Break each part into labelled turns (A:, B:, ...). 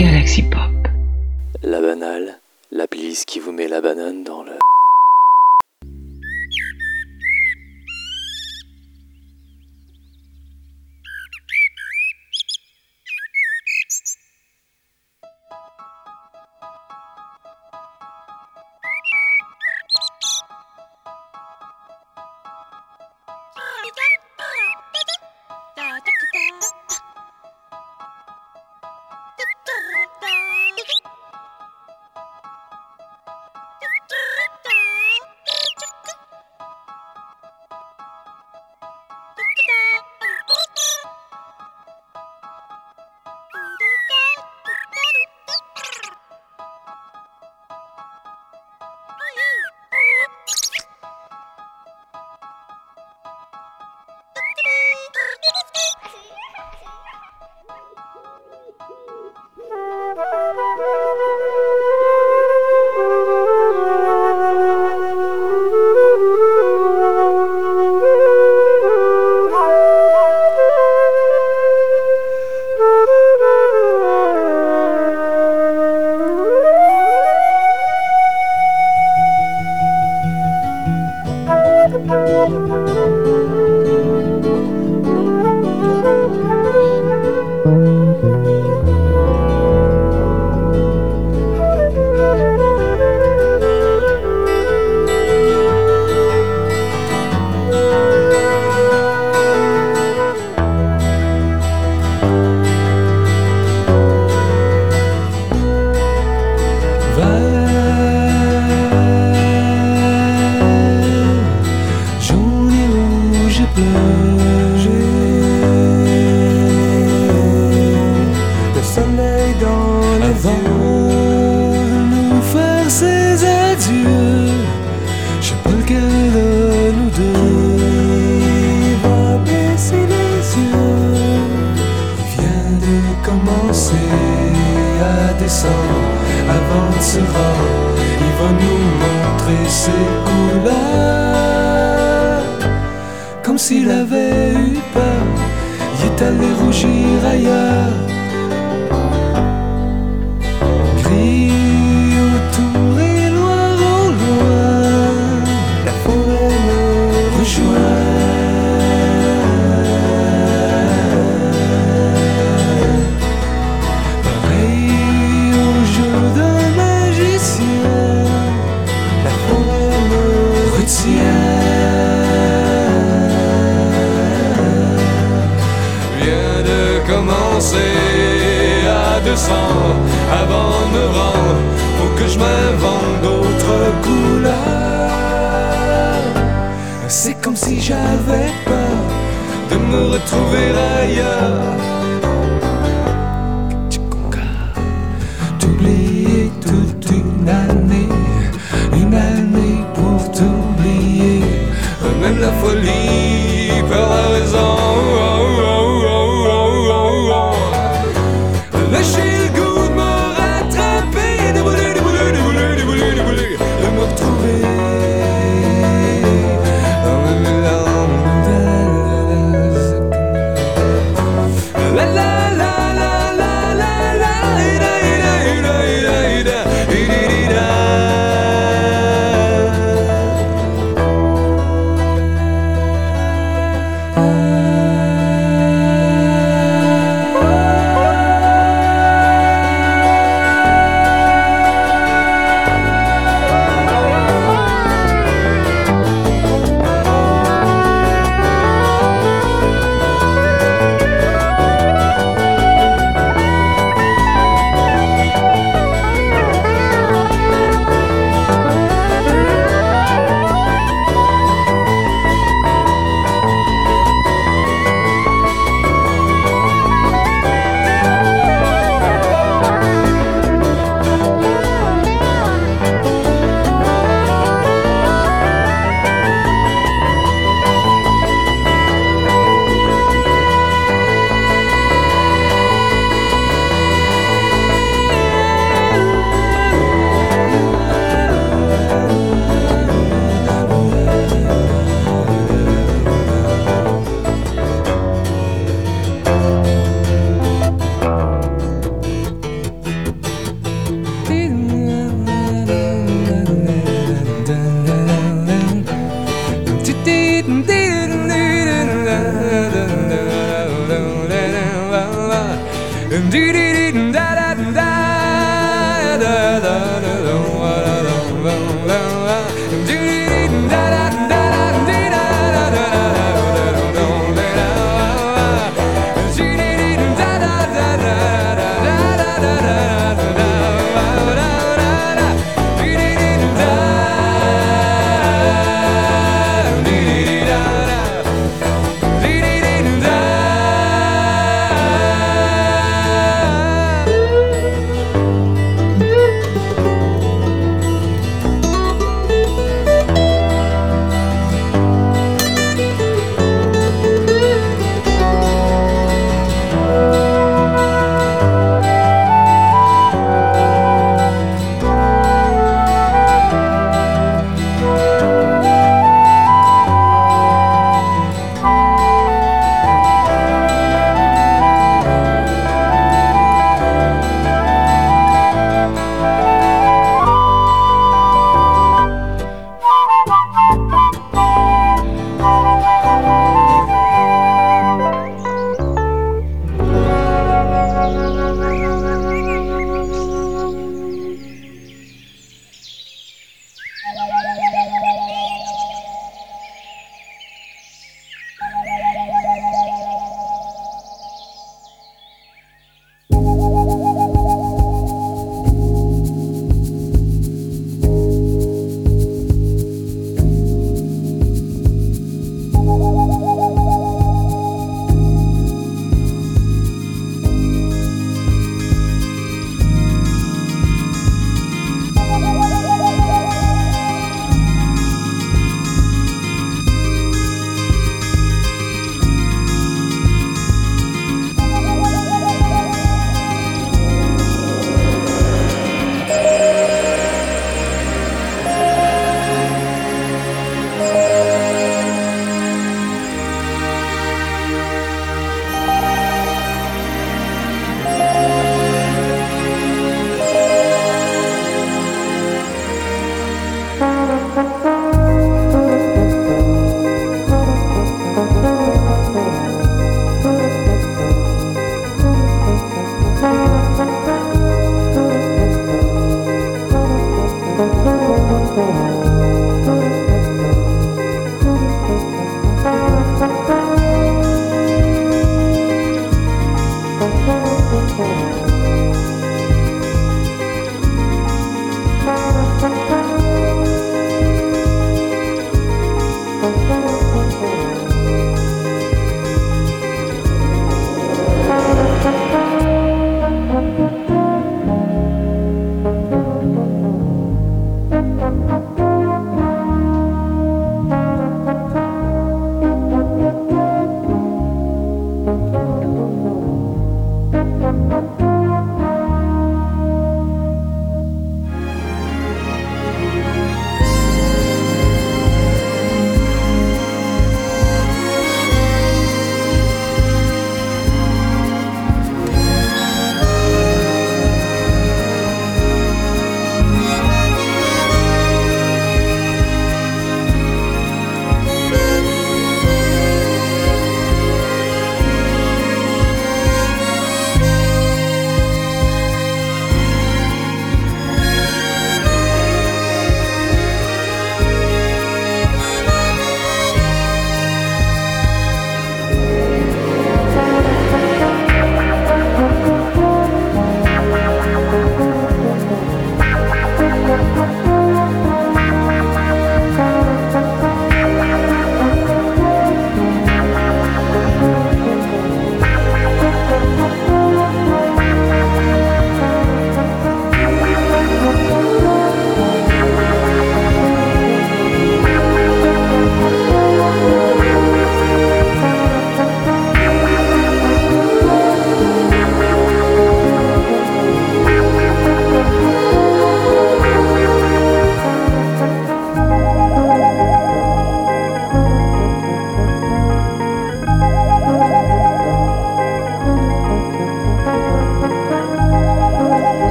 A: Galaxy Pop.
B: La banale, la playlist qui vous met la banane dans le...
C: se rendre Il va nous montrer ses couleurs. Comme s'il avait eu peur. Il est allé rougir ailleurs avant de me rendre. Faut que je m'invente d'autres couleurs. C'est comme si j'avais peur de me retrouver ailleurs. T'oublier toute une année, une année pour t'oublier. Même la folie perd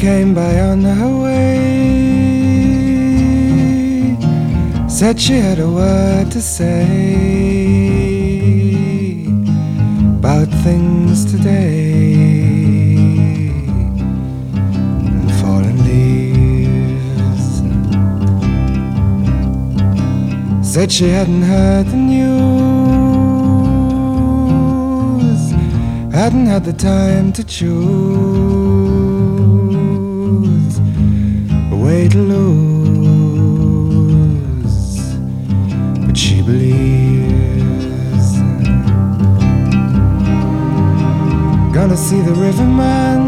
D: came by on her way. Said she had a word to say about things today. And fallen leaves. Said she hadn't heard the news, hadn't had the time to choose way to lose. But she believes. Gonna see the riverman.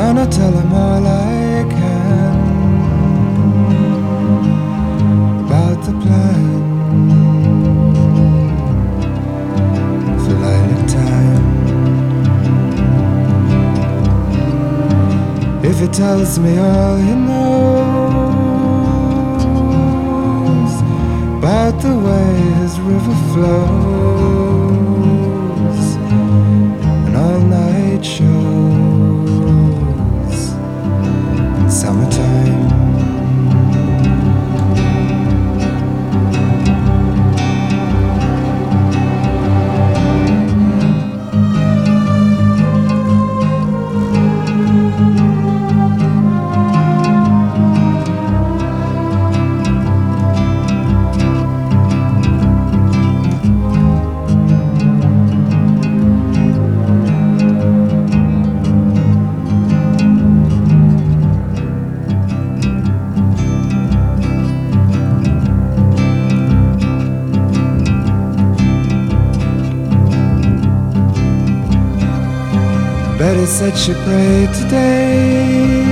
D: Gonna tell him all I If he tells me all he knows about the way his river flows Betty said she prayed today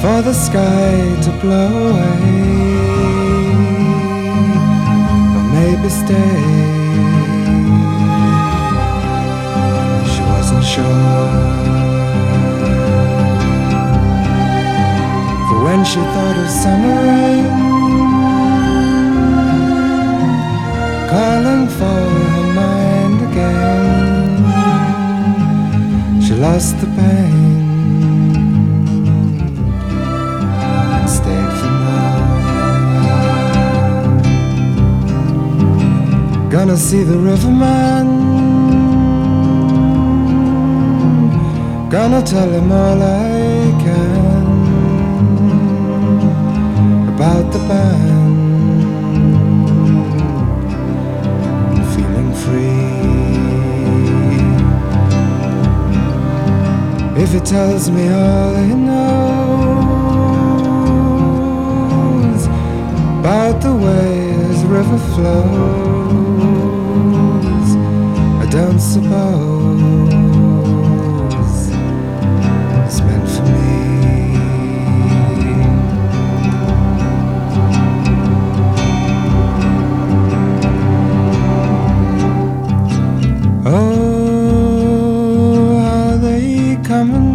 D: for the sky to blow away, or maybe stay. She wasn't sure. For when she thought of summer rain calling for Lost the pain and for more. Gonna see the riverman. Gonna tell him all I can about the band. If it tells me all it knows about the way this river flows, I don't suppose they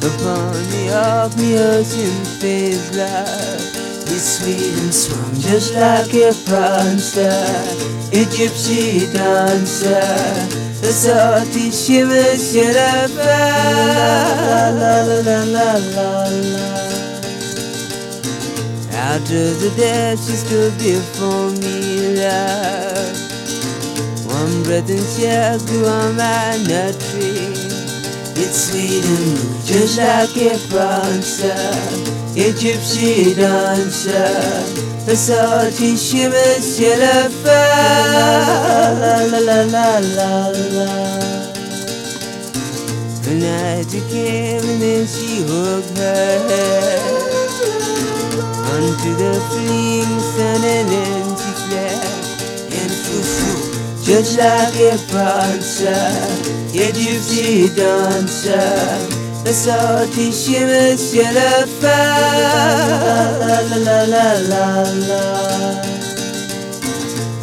E: Upon the arc, the ocean phase, love. He's sweet and swung just like a prancer, a gypsy dancer. The salty shivers yet la la la la la la la. Out of the dead, she stood before me, love. One breath and she grew on my nut tree. It's blue, just like a prancer, a gypsy dancer. The salty shivers yet la la la la la la. The night came and then she hooked her head onto the fleeing sun and then just like a dancer, a gypsy dancer, a salty shimmered yellow feather. La la la la la la.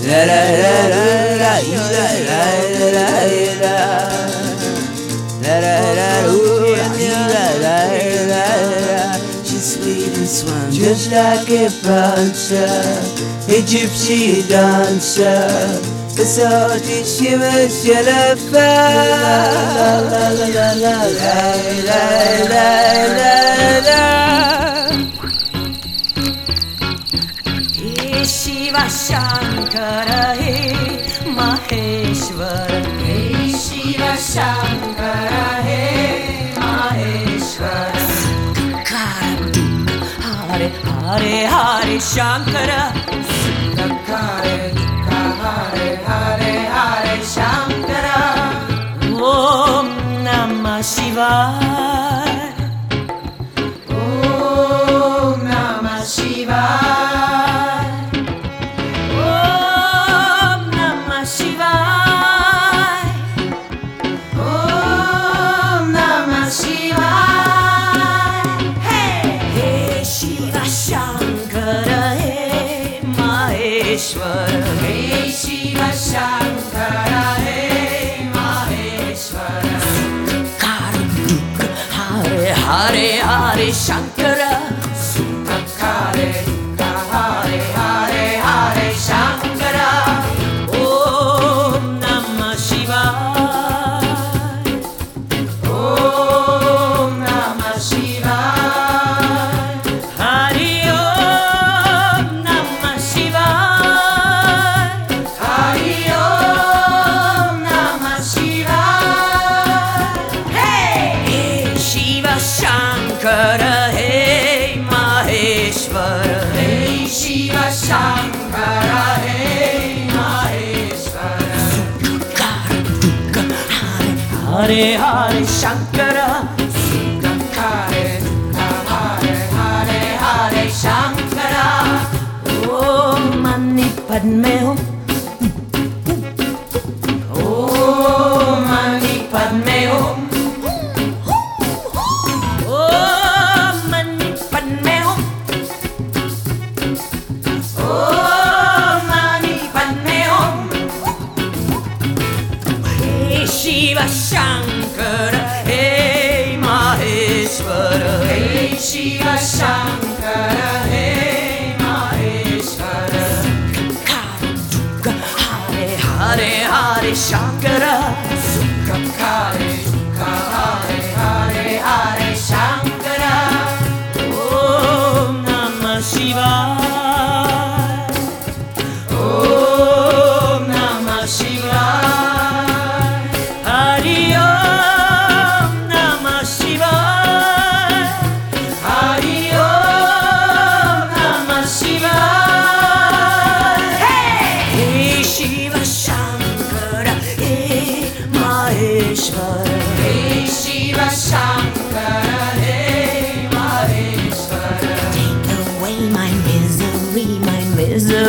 E: La la la la la la la la. La la la la la la la la. She's sweet የመስየለፈ ላላላላ Just like a bouncer, a gypsy dancer بساعة الشمس يا لفة لا لا لا لا لا
F: لا لا Shiva Shankarahi Maheshwar. He Shiva Shankarahi Maheshwar Hare Hare Hare Shankara Shankar. ॐ नमः शिवाय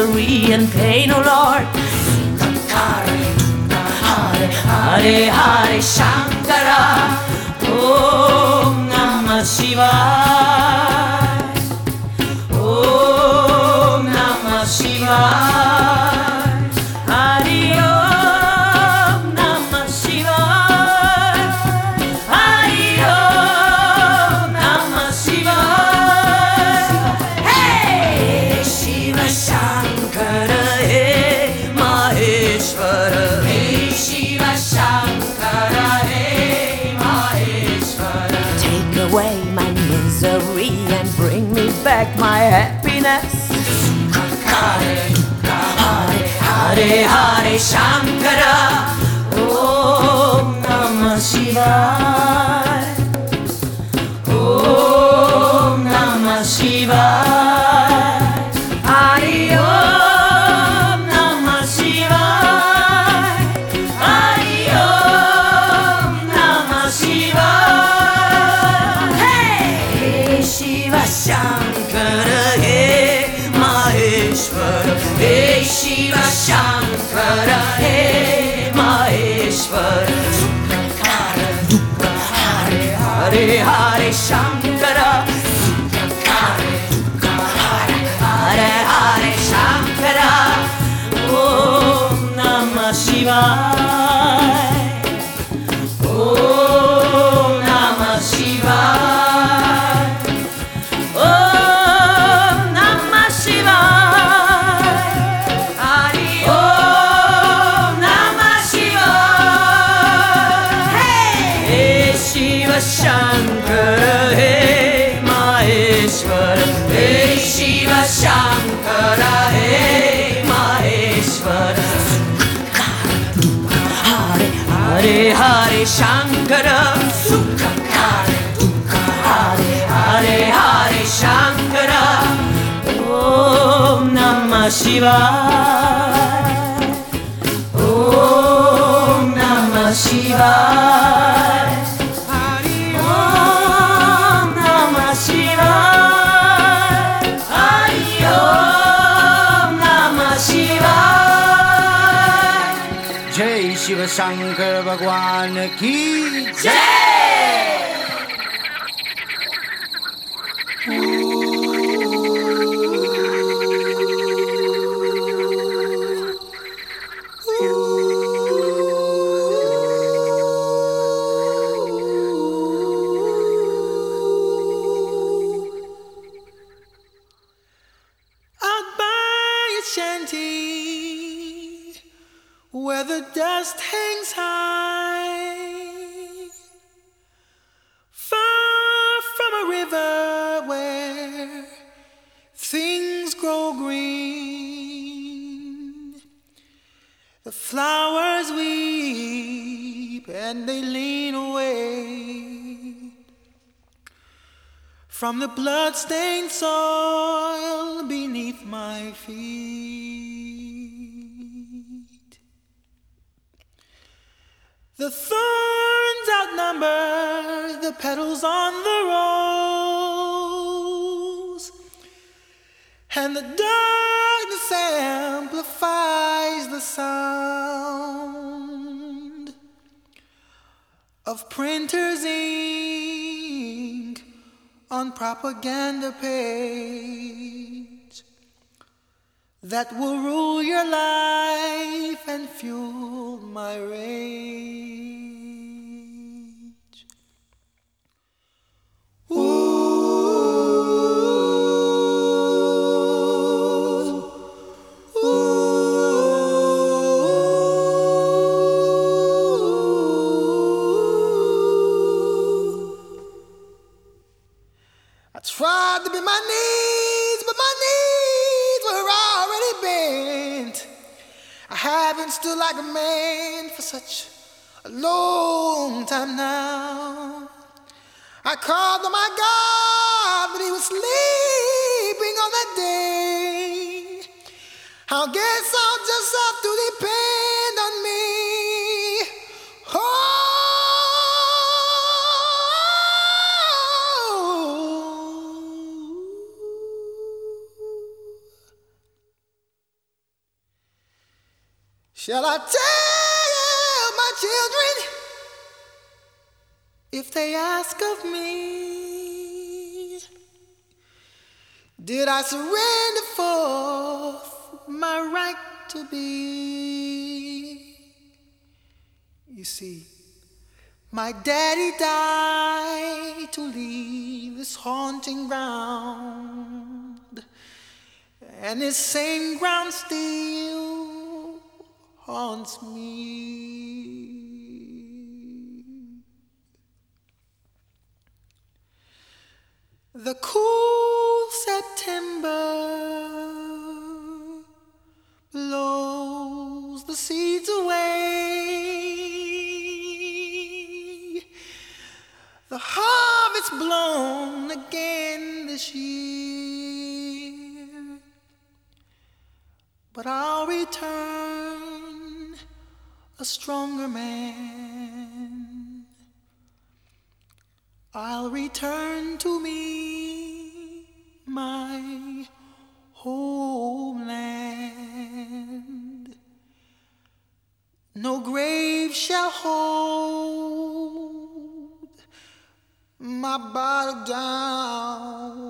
F: misery and pain, oh Lord. Hare, Hare, Hare, Hare, Shankara. Om Namah Shivaya. Hare Shankara Shankara Hare Hare Hare Shankara Om Namah Shivaya Om Namah Shivaya
G: from the blood-stained soil beneath my feet. The thorns outnumber the petals on the rose, and the darkness amplifies the sound of printers' ink on propaganda page that will rule your life and fuel my rage. Ooh, tried to bend my knees, but my knees were already bent. I haven't stood like a man for such a long time now. I called on my God, but he was sleeping on that day. I guess I'll Shall I tell my children if they ask of me? Did I surrender forth my right to be? You see, my daddy died to leave this haunting ground, and this same ground still haunts me. The cool September blows the seeds away. The harvest blown again this year, but I'll return a stronger man. I'll return to me my homeland. No grave shall hold my body down.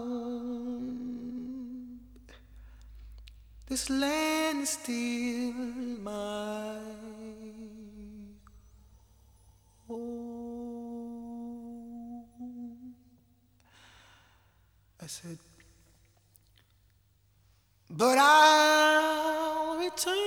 G: This land is still my I said, but I'll return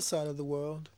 G: other side of the world,